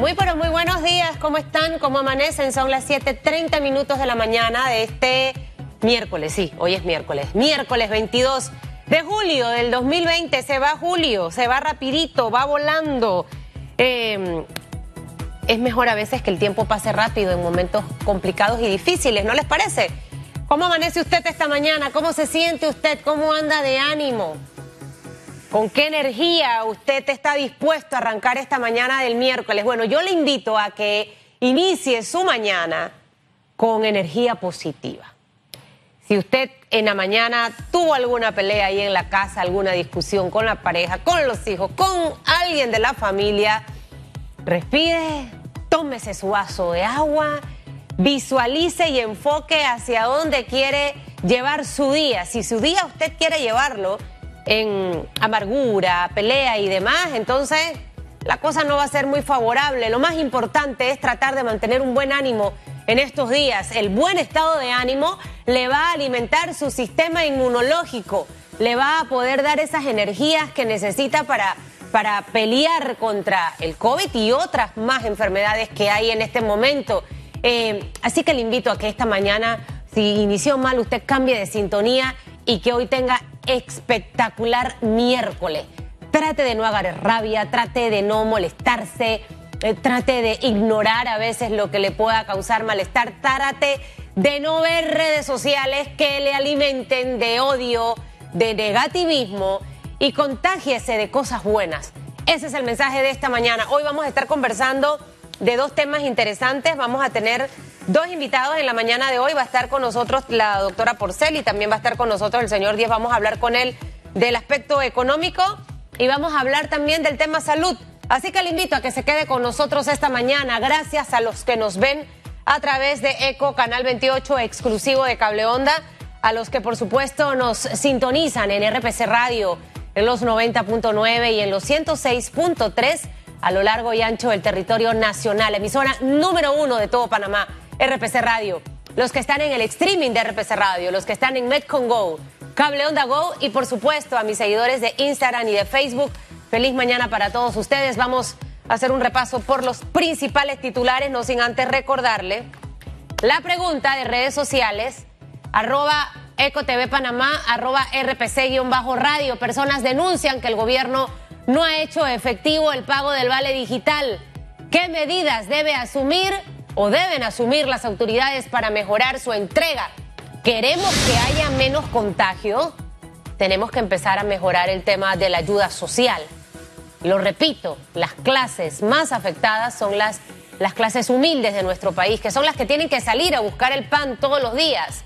Muy pero muy buenos días, ¿cómo están? ¿Cómo amanecen? Son las 7:30 minutos de la mañana de este miércoles, sí, hoy es miércoles, miércoles 22 de julio del 2020. Se va julio, se va rapidito, va volando. Eh, es mejor a veces que el tiempo pase rápido en momentos complicados y difíciles, ¿no les parece? ¿Cómo amanece usted esta mañana? ¿Cómo se siente usted? ¿Cómo anda de ánimo? ¿Con qué energía usted está dispuesto a arrancar esta mañana del miércoles? Bueno, yo le invito a que inicie su mañana con energía positiva. Si usted en la mañana tuvo alguna pelea ahí en la casa, alguna discusión con la pareja, con los hijos, con alguien de la familia, respire, tómese su vaso de agua, visualice y enfoque hacia dónde quiere llevar su día. Si su día usted quiere llevarlo en amargura, pelea y demás, entonces la cosa no va a ser muy favorable. Lo más importante es tratar de mantener un buen ánimo en estos días. El buen estado de ánimo le va a alimentar su sistema inmunológico, le va a poder dar esas energías que necesita para, para pelear contra el COVID y otras más enfermedades que hay en este momento. Eh, así que le invito a que esta mañana, si inició mal, usted cambie de sintonía y que hoy tenga espectacular miércoles. Trate de no agarrar rabia, trate de no molestarse, eh, trate de ignorar a veces lo que le pueda causar malestar, trate de no ver redes sociales que le alimenten de odio, de negativismo y contágiese de cosas buenas. Ese es el mensaje de esta mañana. Hoy vamos a estar conversando de dos temas interesantes. Vamos a tener dos invitados en la mañana de hoy. Va a estar con nosotros la doctora Porcel y también va a estar con nosotros el señor Díaz. Vamos a hablar con él del aspecto económico y vamos a hablar también del tema salud. Así que le invito a que se quede con nosotros esta mañana. Gracias a los que nos ven a través de ECO Canal 28 exclusivo de Cable Onda, a los que por supuesto nos sintonizan en RPC Radio en los 90.9 y en los 106.3 a lo largo y ancho del territorio nacional, emisora número uno de todo Panamá, RPC Radio. Los que están en el streaming de RPC Radio, los que están en Metcon Go, Cable Onda Go y por supuesto a mis seguidores de Instagram y de Facebook. Feliz mañana para todos ustedes. Vamos a hacer un repaso por los principales titulares, no sin antes recordarle la pregunta de redes sociales, arroba EcoTV Panamá, arroba RPC-radio. Personas denuncian que el gobierno no ha hecho efectivo el pago del vale digital. ¿Qué medidas debe asumir o deben asumir las autoridades para mejorar su entrega? ¿Queremos que haya menos contagio? Tenemos que empezar a mejorar el tema de la ayuda social. Lo repito, las clases más afectadas son las, las clases humildes de nuestro país, que son las que tienen que salir a buscar el pan todos los días.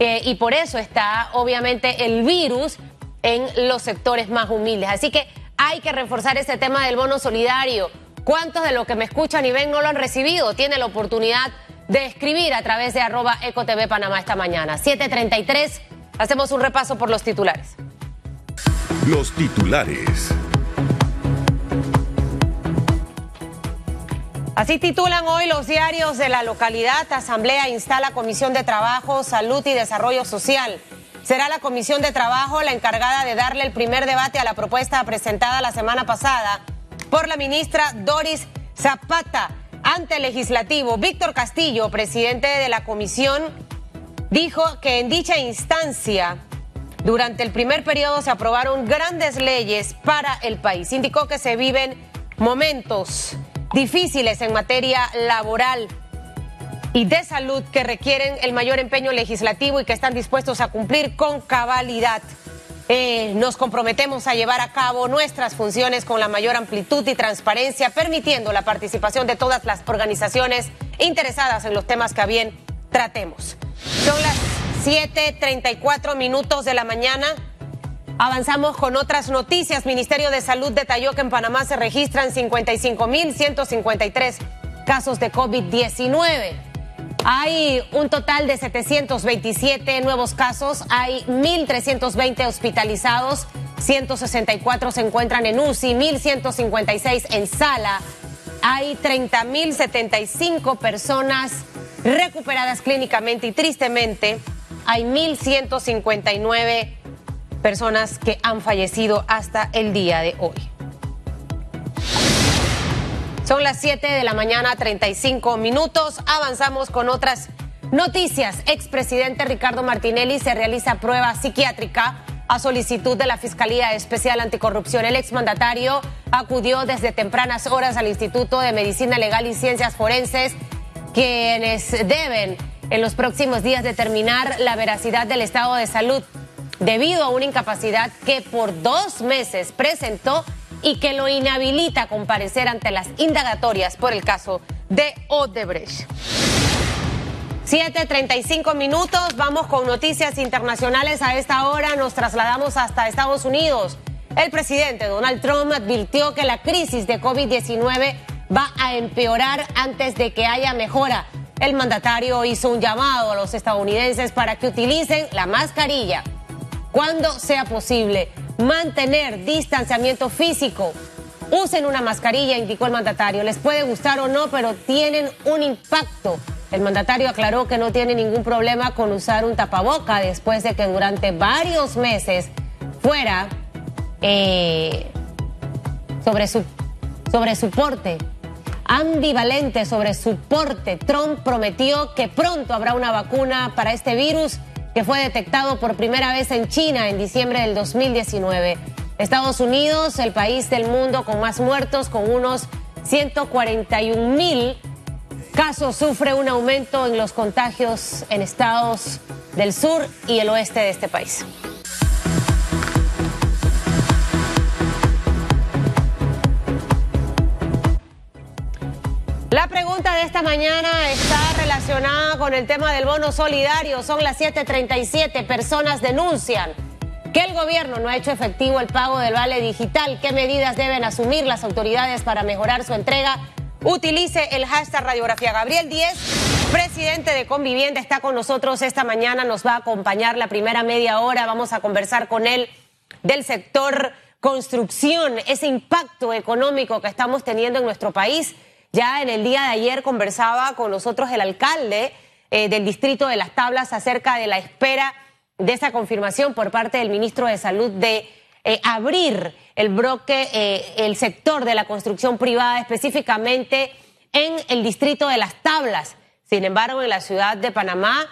Eh, y por eso está obviamente el virus en los sectores más humildes. Así que hay que reforzar ese tema del bono solidario. ¿Cuántos de los que me escuchan y ven no lo han recibido? Tiene la oportunidad de escribir a través de arroba ecotv Panamá esta mañana. 733, hacemos un repaso por los titulares. Los titulares. Así titulan hoy los diarios de la localidad. Asamblea instala Comisión de Trabajo, Salud y Desarrollo Social. Será la Comisión de Trabajo la encargada de darle el primer debate a la propuesta presentada la semana pasada por la ministra Doris Zapata ante el legislativo. Víctor Castillo, presidente de la comisión, dijo que en dicha instancia, durante el primer periodo se aprobaron grandes leyes para el país. Indicó que se viven momentos difíciles en materia laboral y de salud que requieren el mayor empeño legislativo y que están dispuestos a cumplir con cabalidad. Eh, nos comprometemos a llevar a cabo nuestras funciones con la mayor amplitud y transparencia, permitiendo la participación de todas las organizaciones interesadas en los temas que a bien tratemos. Son las 7:34 minutos de la mañana. Avanzamos con otras noticias. Ministerio de Salud detalló que en Panamá se registran 55.153 casos de COVID-19. Hay un total de 727 nuevos casos, hay 1.320 hospitalizados, 164 se encuentran en UCI, 1.156 en sala, hay 30.075 personas recuperadas clínicamente y tristemente. Hay 1.159 personas que han fallecido hasta el día de hoy. Son las 7 de la mañana, 35 minutos. Avanzamos con otras noticias. Expresidente Ricardo Martinelli se realiza prueba psiquiátrica a solicitud de la Fiscalía Especial Anticorrupción. El exmandatario acudió desde tempranas horas al Instituto de Medicina Legal y Ciencias Forenses, quienes deben en los próximos días determinar la veracidad del estado de salud debido a una incapacidad que por dos meses presentó y que lo inhabilita a comparecer ante las indagatorias por el caso de Odebrecht. 7.35 minutos, vamos con noticias internacionales. A esta hora nos trasladamos hasta Estados Unidos. El presidente Donald Trump advirtió que la crisis de COVID-19 va a empeorar antes de que haya mejora. El mandatario hizo un llamado a los estadounidenses para que utilicen la mascarilla cuando sea posible mantener distanciamiento físico. Usen una mascarilla, indicó el mandatario. Les puede gustar o no, pero tienen un impacto. El mandatario aclaró que no tiene ningún problema con usar un tapaboca después de que durante varios meses fuera eh, sobre, su, sobre su porte ambivalente sobre su porte. Trump prometió que pronto habrá una vacuna para este virus que fue detectado por primera vez en China en diciembre del 2019. Estados Unidos, el país del mundo con más muertos, con unos 141 mil casos, sufre un aumento en los contagios en estados del sur y el oeste de este país. La pregunta de esta mañana está relacionada con el tema del bono solidario. Son las 7:37. Personas denuncian que el gobierno no ha hecho efectivo el pago del vale digital. ¿Qué medidas deben asumir las autoridades para mejorar su entrega? Utilice el hashtag radiografía. Gabriel 10, presidente de Convivienda, está con nosotros esta mañana. Nos va a acompañar la primera media hora. Vamos a conversar con él del sector construcción, ese impacto económico que estamos teniendo en nuestro país ya en el día de ayer conversaba con nosotros el alcalde eh, del distrito de Las Tablas acerca de la espera de esa confirmación por parte del ministro de Salud de eh, abrir el bloque, eh, el sector de la construcción privada, específicamente en el distrito de Las Tablas. Sin embargo, en la ciudad de Panamá,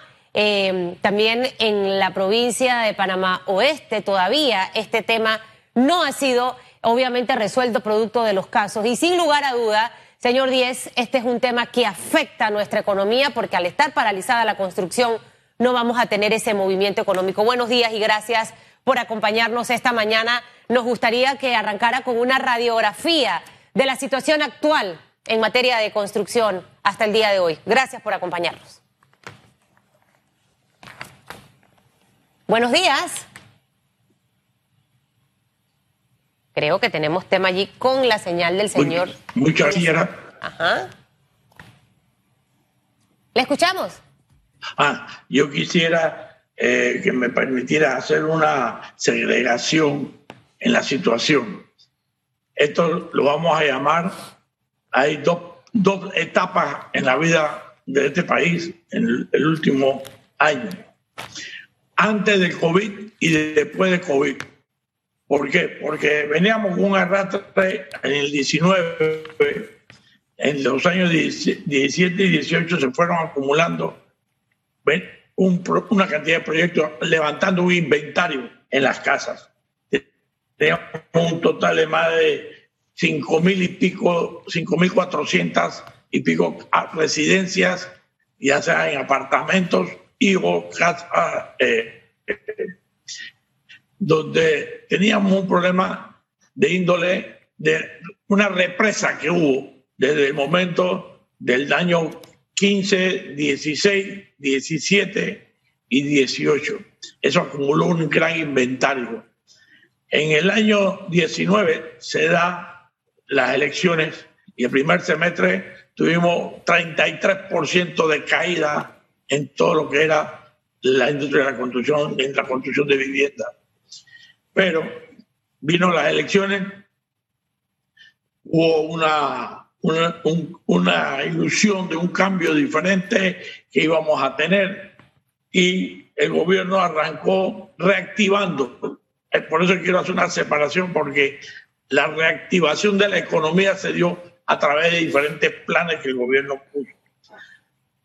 también en la provincia de Panamá Oeste, todavía este tema no ha sido obviamente resuelto producto de los casos. Y sin lugar a duda, Señor Díez, este es un tema que afecta a nuestra economía porque al estar paralizada la construcción no vamos a tener ese movimiento económico. Buenos días y gracias por acompañarnos esta mañana. Nos gustaría que arrancara con una radiografía de la situación actual en materia de construcción hasta el día de hoy. Gracias por acompañarnos. Buenos días. Creo que tenemos tema allí con la señal del señor. Muchas gracias. Ajá. ¿Le escuchamos? Ah, yo quisiera eh, que me permitiera hacer una segregación en la situación. Esto lo vamos a llamar, hay dos, dos etapas en la vida de este país en el último año. Antes del COVID y después del COVID. ¿Por qué? Porque veníamos un arrastre en el 19, en los años 17 y 18 se fueron acumulando una cantidad de proyectos, levantando un inventario en las casas. Teníamos un total de más de 5 mil y pico, 5 mil 400 y pico residencias, ya sea en apartamentos y o casas. Eh, eh, donde teníamos un problema de índole de una represa que hubo desde el momento del año 15, 16, 17 y 18. Eso acumuló un gran inventario. En el año 19 se da las elecciones y el primer semestre tuvimos 33% de caída en todo lo que era la industria de la construcción, en la construcción de vivienda. Pero vino las elecciones, hubo una, una, ilusión de un cambio diferente que íbamos a tener y el gobierno arrancó reactivando. Por eso quiero hacer una separación porque la reactivación de la economía se dio a través de diferentes planes que el gobierno puso.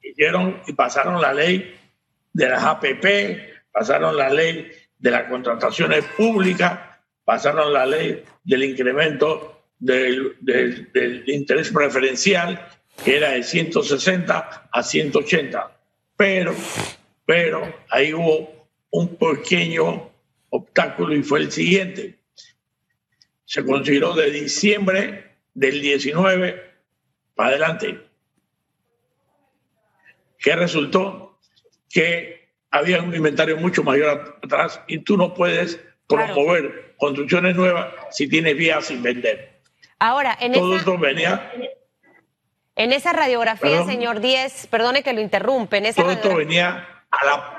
Hicieron y pasaron la ley de las APP, pasaron la ley de las contrataciones públicas, pasaron la ley del incremento del, interés preferencial, que era de 160 a 180. Pero, pero ahí hubo un pequeño obstáculo y fue el siguiente. Se consideró de diciembre del 19 para adelante. que resultó? Que había un inventario mucho mayor atrás y tú no puedes promover construcciones nuevas si tienes vías sin vender. Ahora, en Todo esa... venía en esa radiografía, señor Díez, perdone que lo interrumpe, en esa Todo esto venía a la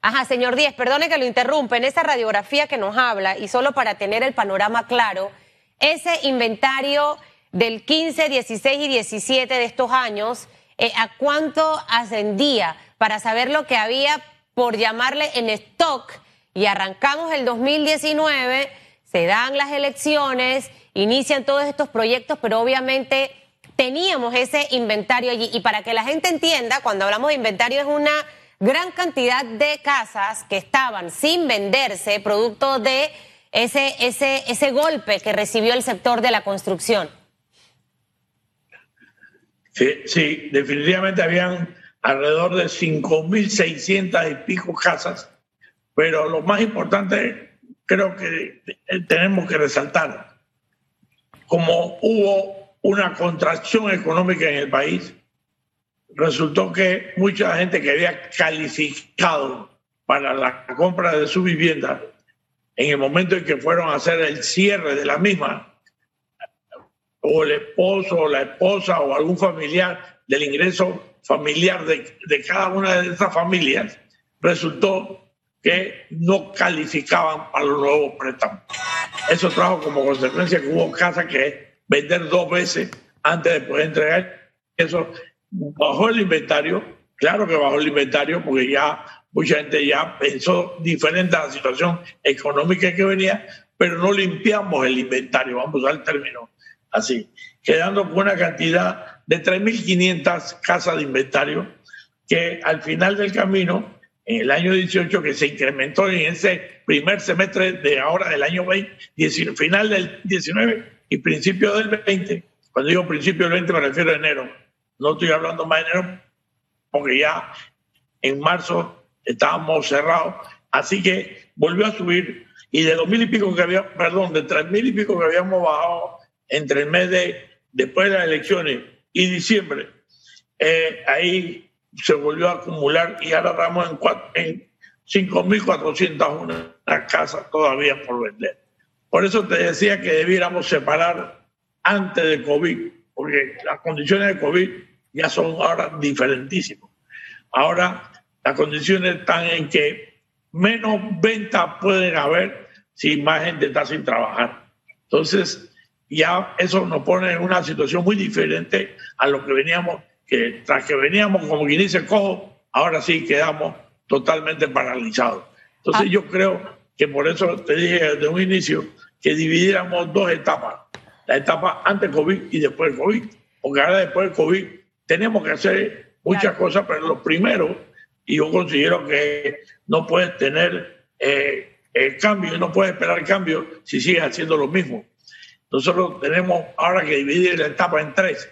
Ajá, señor Díez, perdone que lo interrumpa. En esa radiografía que nos habla, y solo para tener el panorama claro, ese inventario del 15, 16 y 17 de estos años, eh, ¿a cuánto ascendía? Para saber lo que había, por llamarle, en stock. Y arrancamos el 2019, se dan las elecciones, inician todos estos proyectos, pero obviamente teníamos ese inventario allí. Y para que la gente entienda, cuando hablamos de inventario es una gran cantidad de casas que estaban sin venderse producto de ese, ese, ese golpe que recibió el sector de la construcción. Sí, definitivamente habían alrededor de 5.600 y pico casas, pero lo más importante creo que tenemos que resaltar, como hubo una contracción económica en el país, resultó que mucha gente que había calificado para la compra de su vivienda, en el momento en que fueron a hacer el cierre de la misma, o el esposo o la esposa o algún familiar del ingreso familiar de, de cada una de esas familias, resultó que no calificaban para los nuevos préstamos. Eso trajo como consecuencia que hubo casas que vender dos veces antes de poder entregar. Eso bajó el inventario, claro que bajó el inventario porque ya mucha gente ya pensó diferente a la situación económica que venía, pero no limpiamos el inventario, vamos a usar el término así, quedando con una cantidad de 3.500 casas de inventario que al final del camino, en el año 18, que se incrementó en ese primer semestre de ahora del año 20, final del 19 y principio del 20, cuando digo principio del 20 me refiero a enero, no estoy hablando más de enero, porque ya en marzo estábamos cerrados. Así que volvió a subir y de dos mil y pico que había, perdón, de tres mil y pico que habíamos bajado entre el mes de después de las elecciones y diciembre, eh, ahí se volvió a acumular y ahora estamos en, en 5.401 casas todavía por vender. Por eso te decía que debiéramos separar antes de COVID, porque las condiciones de COVID ya son ahora diferentísimos. Ahora las condiciones están en que menos ventas pueden haber si más gente está sin trabajar. Entonces, ya eso nos pone en una situación muy diferente a lo que veníamos, que tras que veníamos como quien dice cojo, ahora sí quedamos totalmente paralizados. Entonces ah. yo creo que por eso te dije desde un inicio que dividiéramos dos etapas, la etapa antes COVID y después COVID, porque ahora después del COVID tenemos que hacer muchas cosas, pero lo primero, y yo considero que no puedes tener eh, el cambio, no puedes esperar cambio si sigues haciendo lo mismo. Nosotros tenemos ahora que dividir la etapa en tres.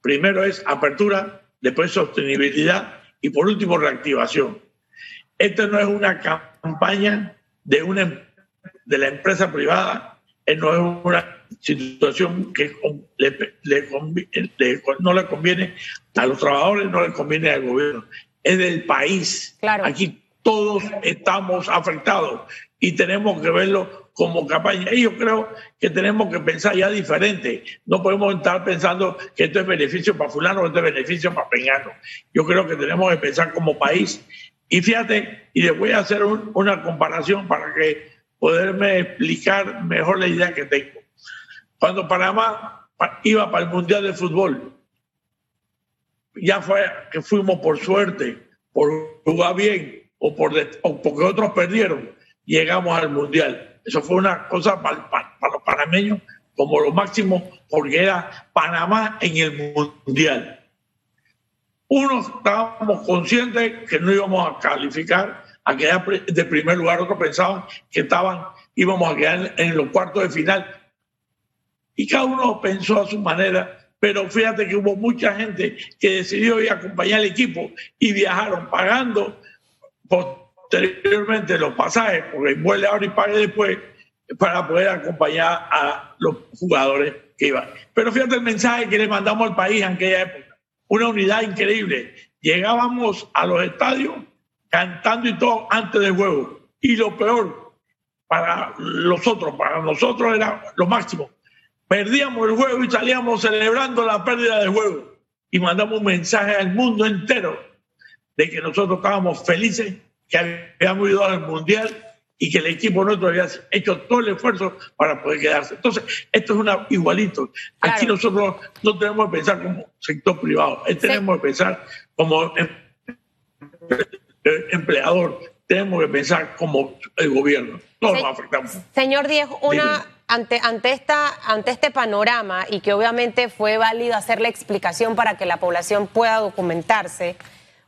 Primero es apertura, después sostenibilidad y por último reactivación. Esta no es una campaña de, una, em, de la empresa privada, no es una situación que no le conviene a los trabajadores, no le conviene al gobierno, es del país. Aquí todos estamos afectados y tenemos que verlo como campaña. Y yo creo que tenemos que pensar ya diferente. No podemos estar pensando que esto es beneficio para fulano o esto es beneficio para peñano. Yo creo que tenemos que pensar como país. Y fíjate, y les voy a hacer una comparación para que poderme explicar mejor la idea que tengo. Cuando Panamá iba para el Mundial de Fútbol, ya fue que fuimos por suerte, por jugar bien o, por porque otros perdieron, llegamos al Mundial. Eso fue una cosa para, los panameños como lo máximo, porque era Panamá en el Mundial. Uno, estábamos conscientes que no íbamos a calificar a quedar de primer lugar, otros pensaban que estaban, íbamos a quedar en los cuartos de final. Y cada uno pensó a su manera, pero fíjate que hubo mucha gente que decidió ir a acompañar al equipo y viajaron pagando posteriormente los pasajes, porque vuelve ahora y pague después, para poder acompañar a los jugadores que iban. Pero fíjate el mensaje que le mandamos al país en aquella época. Una unidad increíble. Llegábamos a los estadios cantando y todo antes del juego. Y lo peor, para los otros, para nosotros era lo máximo. Perdíamos el juego y salíamos celebrando la pérdida del juego. Y mandamos un mensaje al mundo entero de que nosotros estábamos felices, que habíamos ido al Mundial y que el equipo nuestro había hecho todo el esfuerzo para poder quedarse. Entonces, esto es una igualito. Aquí nosotros no tenemos que pensar como sector privado, tenemos que pensar como em, empleador, tenemos que pensar como el gobierno. Todos nos afectamos. Señor Diego, una... Ante, ante, esta, ante este panorama y que obviamente fue válido hacer la explicación para que la población pueda documentarse,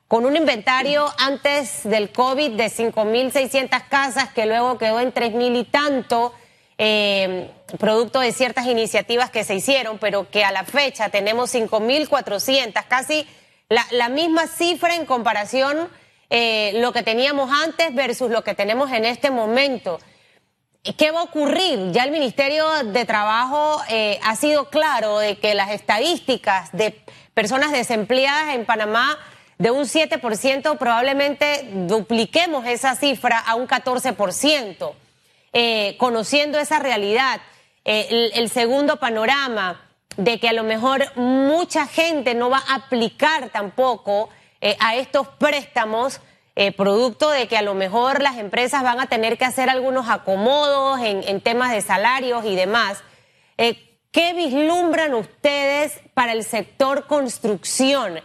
con un inventario antes del COVID de 5.600 casas que luego quedó en 3.000 y tanto, eh, producto de ciertas iniciativas que se hicieron, pero que a la fecha tenemos 5.400, casi la, misma cifra en comparación eh, lo que teníamos antes versus lo que tenemos en este momento. ¿Qué va a ocurrir? Ya el Ministerio de Trabajo eh, ha sido claro de que las estadísticas de personas desempleadas en Panamá de un 7%, probablemente dupliquemos esa cifra a un 14%. Eh, conociendo esa realidad, eh, el, segundo panorama de que a lo mejor mucha gente no va a aplicar tampoco eh, a estos préstamos, producto de que a lo mejor las empresas van a tener que hacer algunos acomodos en, en temas de salarios y demás. ¿Qué vislumbran ustedes para el sector construcción?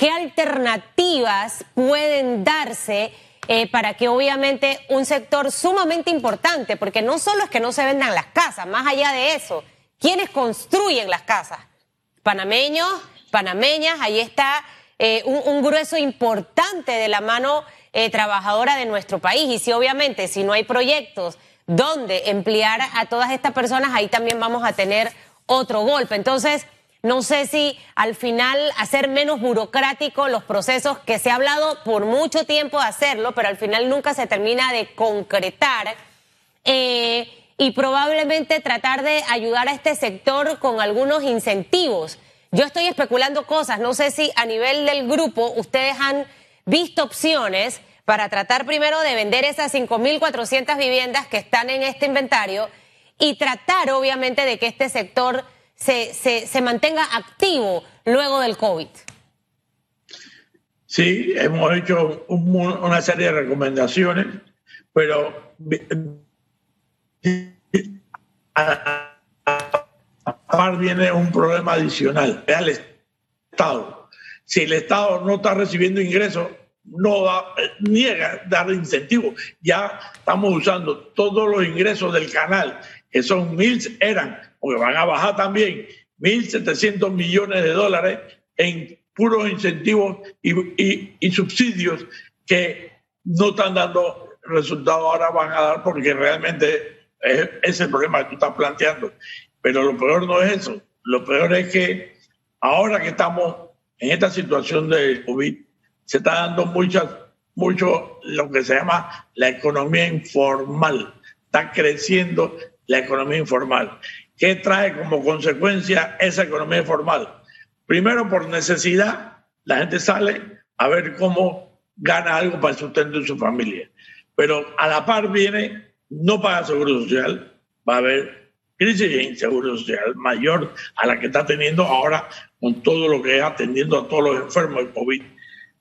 ¿Qué alternativas pueden darse eh, para que obviamente un sector sumamente importante, porque no solo es que no se vendan las casas, más allá de eso, ¿quiénes construyen las casas? Panameños, panameñas, ahí está eh, un, grueso importante de la mano eh, trabajadora de nuestro país. Y si obviamente, si no hay proyectos donde emplear a todas estas personas, ahí también vamos a tener otro golpe. Entonces, no sé si al final hacer menos burocrático los procesos que se ha hablado por mucho tiempo de hacerlo, pero al final nunca se termina de concretar. Eh, y probablemente tratar de ayudar a este sector con algunos incentivos. Yo estoy especulando cosas, no sé si a nivel del grupo ustedes han visto opciones para tratar primero de vender esas 5.400 viviendas que están en este inventario y tratar obviamente de que este sector se, se, mantenga activo luego del COVID? Sí, hemos hecho una serie de recomendaciones, pero aparte viene un problema adicional, es el Estado. Si el Estado no está recibiendo ingresos, no da, niega dar incentivos. Ya estamos usando todos los ingresos del canal, que son mil, eran porque van a bajar también 1.700 millones de dólares en puros incentivos y, subsidios que no están dando resultados, ahora van a dar porque realmente es, es, el problema que tú estás planteando. Pero lo peor no es eso, lo peor es que ahora que estamos en esta situación de COVID, se está dando muchas, mucho lo que se llama la economía informal. Está creciendo la economía informal. ¿Qué trae como consecuencia esa economía formal? Primero, por necesidad, la gente sale a ver cómo gana algo para el sustento de su familia. Pero a la par viene, no paga seguro social, va a haber crisis de inseguro social mayor a la que está teniendo ahora con todo lo que es atendiendo a todos los enfermos de COVID.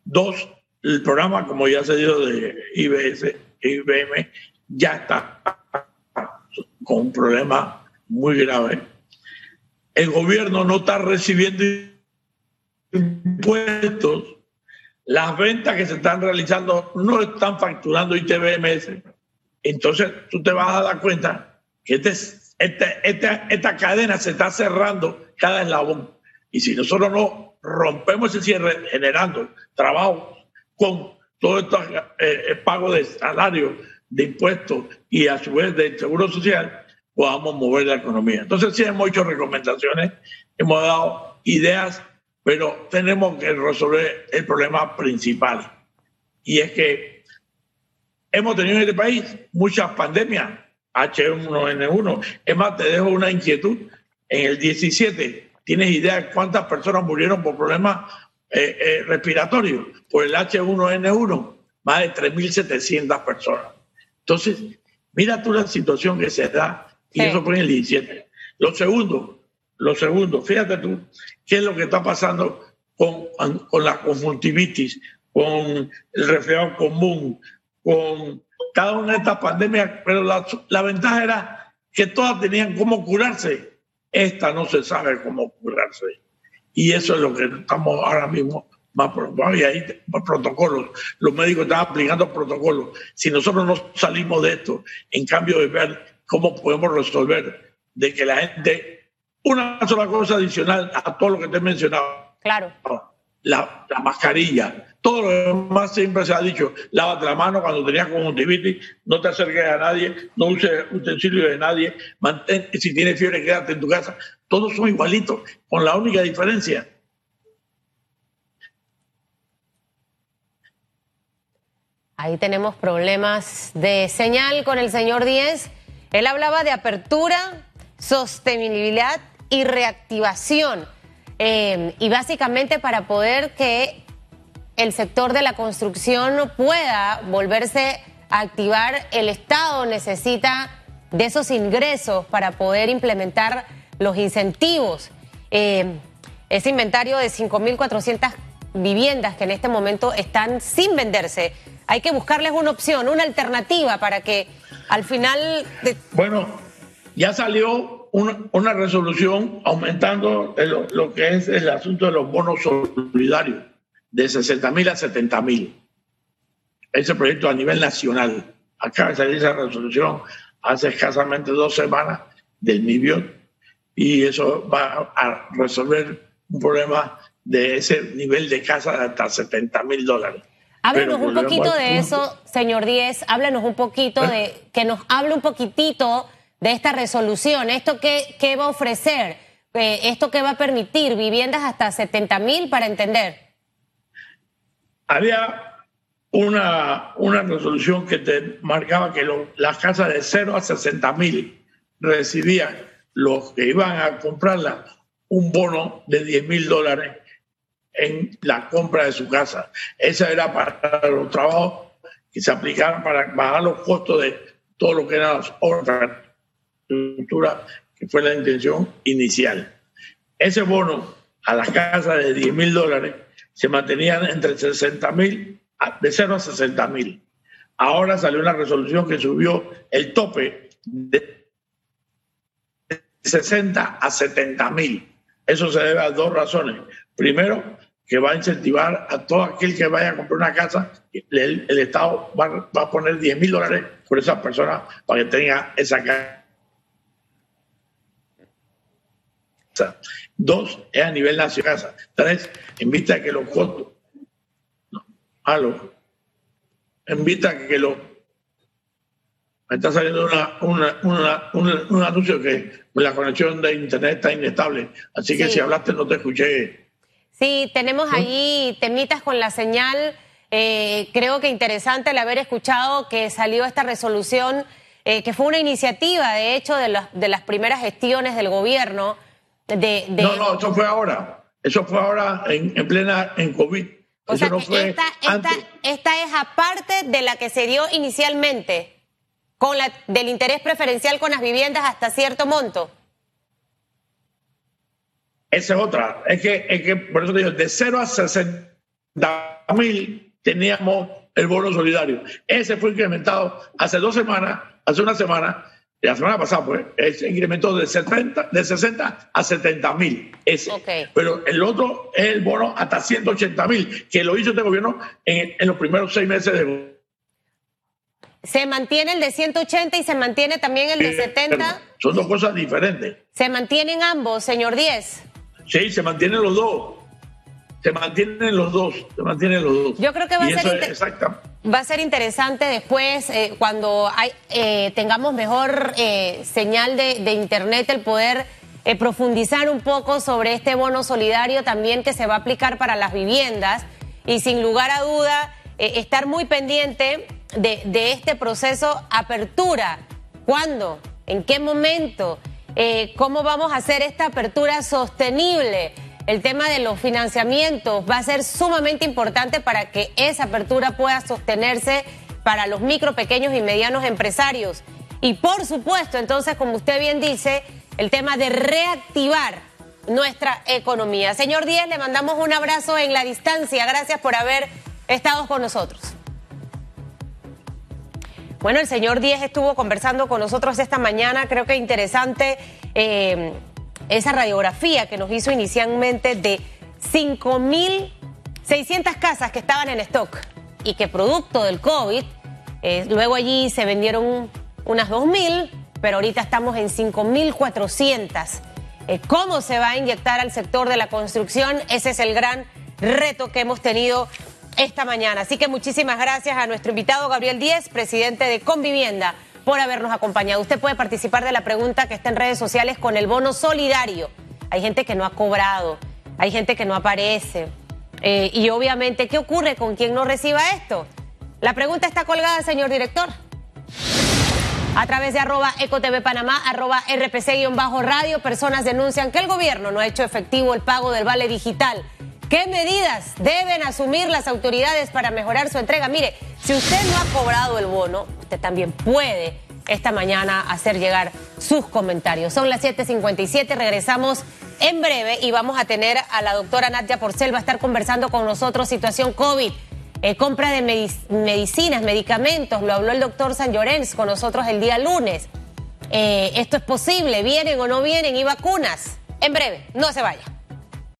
Dos, el programa, como ya se dio de IBS, IBM, ya está con un problema muy grave. El gobierno no está recibiendo impuestos. Las ventas que se están realizando no están facturando ITBMS. entonces tú te vas a dar cuenta que este, este, esta, esta cadena se está cerrando cada eslabón. Y si nosotros no rompemos ese cierre generando trabajo con todo estos eh, pago de salario, de impuestos y a su vez de seguro social, podamos mover la economía. Entonces sí hemos hecho recomendaciones, hemos dado ideas, pero tenemos que resolver el problema principal. Y es que hemos tenido en este país muchas pandemias, H1N1. Es más, te dejo una inquietud. En el 17, ¿tienes idea de cuántas personas murieron por problemas eh, eh, respiratorios? Por el H1N1, más de 3.700 personas. Entonces, mira tú la situación que se da, y eso fue en el 17. Lo segundo, lo segundo, fíjate tú, qué es lo que está pasando con, con la conjuntivitis, con el resfriado común, con cada una de estas pandemias, pero la, la ventaja era que todas tenían cómo curarse. Esta no se sabe cómo curarse. Y eso es lo que estamos ahora mismo más y ahí protocolos. Los médicos están aplicando protocolos. Si nosotros no salimos de esto, en cambio de ver cómo podemos resolver de que la gente, una sola cosa adicional a todo lo que te he mencionado. Claro. La, la mascarilla, todo lo demás siempre se ha dicho, lávate la mano cuando tenías conjuntivitis, no te acerques a nadie, no uses utensilios de nadie, mantén, si tienes fiebre quédate en tu casa. Todos son igualitos, con la única diferencia. Ahí tenemos problemas de señal con el señor Díez. Él hablaba de apertura, sostenibilidad y reactivación. Eh, y básicamente para poder que el sector de la construcción pueda volverse a activar, el Estado necesita de esos ingresos para poder implementar los incentivos. Eh, ese inventario de 5.400 viviendas que en este momento están sin venderse. Hay que buscarles una opción, una alternativa para que al final... Bueno, ya salió una, resolución aumentando lo que es el asunto de los bonos solidarios de 60 mil a 70 mil. Ese proyecto a nivel nacional. Acaba de salir esa resolución hace escasamente dos semanas del MIBIOT y eso va a resolver un problema de ese nivel de casa de hasta 70 mil dólares. Háblanos un poquito de eso, señor Díez, háblanos un poquito de, que nos hable un poquitito de esta resolución, esto qué, qué va a ofrecer, eh, esto qué va a permitir, viviendas hasta 70 mil para entender. Había una, una resolución que te marcaba que las casas de 0 a 60 mil recibían los que iban a comprarla un bono de 10 mil dólares en la compra de su casa. Esa era para los trabajos que se aplicaban para bajar los costos de todo lo que eran las infraestructura, que fue la intención inicial. Ese bono a las casas de 10 mil dólares se mantenían entre 60 mil, de 0 a 60 mil. Ahora salió una resolución que subió el tope de 60 a 70 mil. Eso se debe a dos razones. Primero, que va a incentivar a todo aquel que vaya a comprar una casa, el, Estado va, a poner 10 mil dólares por esa persona para que tenga esa casa. Dos, es a nivel nacional. Tres, en vista de que los costos. No, En vista de que los. Me está saliendo una, un anuncio que la conexión de internet está inestable. Así que si hablaste, no te escuché. Sí, tenemos ahí temitas con la señal. Eh, creo que interesante el haber escuchado que salió esta resolución, eh, que fue una iniciativa, de hecho, de, de las primeras gestiones del gobierno no, no, eso fue ahora. Eso fue ahora en, plena en COVID. O sea, esta, esta, es aparte de la que se dio inicialmente, con la, del interés preferencial con las viviendas hasta cierto monto. Esa es otra. Es que, es que por eso te digo, de 0 a 60 mil teníamos el bono solidario. Ese fue incrementado hace dos semanas, hace una semana, la semana pasada, pues, se incrementó de, 70, de 60 a 70 mil. Pero el otro es el bono hasta 180 mil, que lo hizo este gobierno en, los primeros seis meses de. Se mantiene el de 180 y se mantiene también el de 70. Son dos cosas diferentes. ¿Se mantienen ambos, señor 10? Sí, se mantienen los dos. Se mantienen los dos. Se mantienen los dos. Yo creo que va a ser va a ser interesante después eh, cuando hay, eh, tengamos mejor eh, señal de, de, internet el poder profundizar un poco sobre este bono solidario también que se va a aplicar para las viviendas y sin lugar a duda estar muy pendiente de, de, este proceso apertura. ¿Cuándo? ¿En qué momento? ¿Cómo vamos a hacer esta apertura sostenible? el tema de los financiamientos va a ser sumamente importante para que esa apertura pueda sostenerse para los micro, pequeños y medianos empresarios. Y por supuesto, entonces, como usted bien dice, el tema de reactivar nuestra economía. Señor Díaz, le mandamos un abrazo en la distancia. Gracias por haber estado con nosotros. Bueno, el señor Díaz estuvo conversando con nosotros esta mañana, creo que interesante. Eh, esa radiografía que nos hizo inicialmente de 5.600 casas que estaban en stock y que producto del COVID, eh, luego allí se vendieron unas 2.000, pero ahorita estamos en 5.400. Eh, ¿Cómo se va a inyectar al sector de la construcción? Ese es el gran reto que hemos tenido esta mañana. Así que muchísimas gracias a nuestro invitado Gabriel Díez, presidente de Convivienda por habernos acompañado. Usted puede participar de la pregunta que está en redes sociales con el bono solidario. Hay gente que no ha cobrado, hay gente que no aparece. Eh, y obviamente, ¿qué ocurre con quien no reciba esto? La pregunta está colgada, señor director. A través de arroba ecotv panamá, arroba rpc-radio, personas denuncian que el gobierno no ha hecho efectivo el pago del vale digital. ¿Qué medidas deben asumir las autoridades para mejorar su entrega? Mire, si usted no ha cobrado el bono, usted también puede esta mañana hacer llegar sus comentarios. Son las 7:57, regresamos en breve y vamos a tener a la doctora Nadia Porcel, va a estar conversando con nosotros situación COVID. Eh, compra de medicinas, medicamentos, lo habló el doctor San Llorens con nosotros el día lunes. Eh, esto es posible, vienen o no vienen y vacunas. En breve, no se vaya.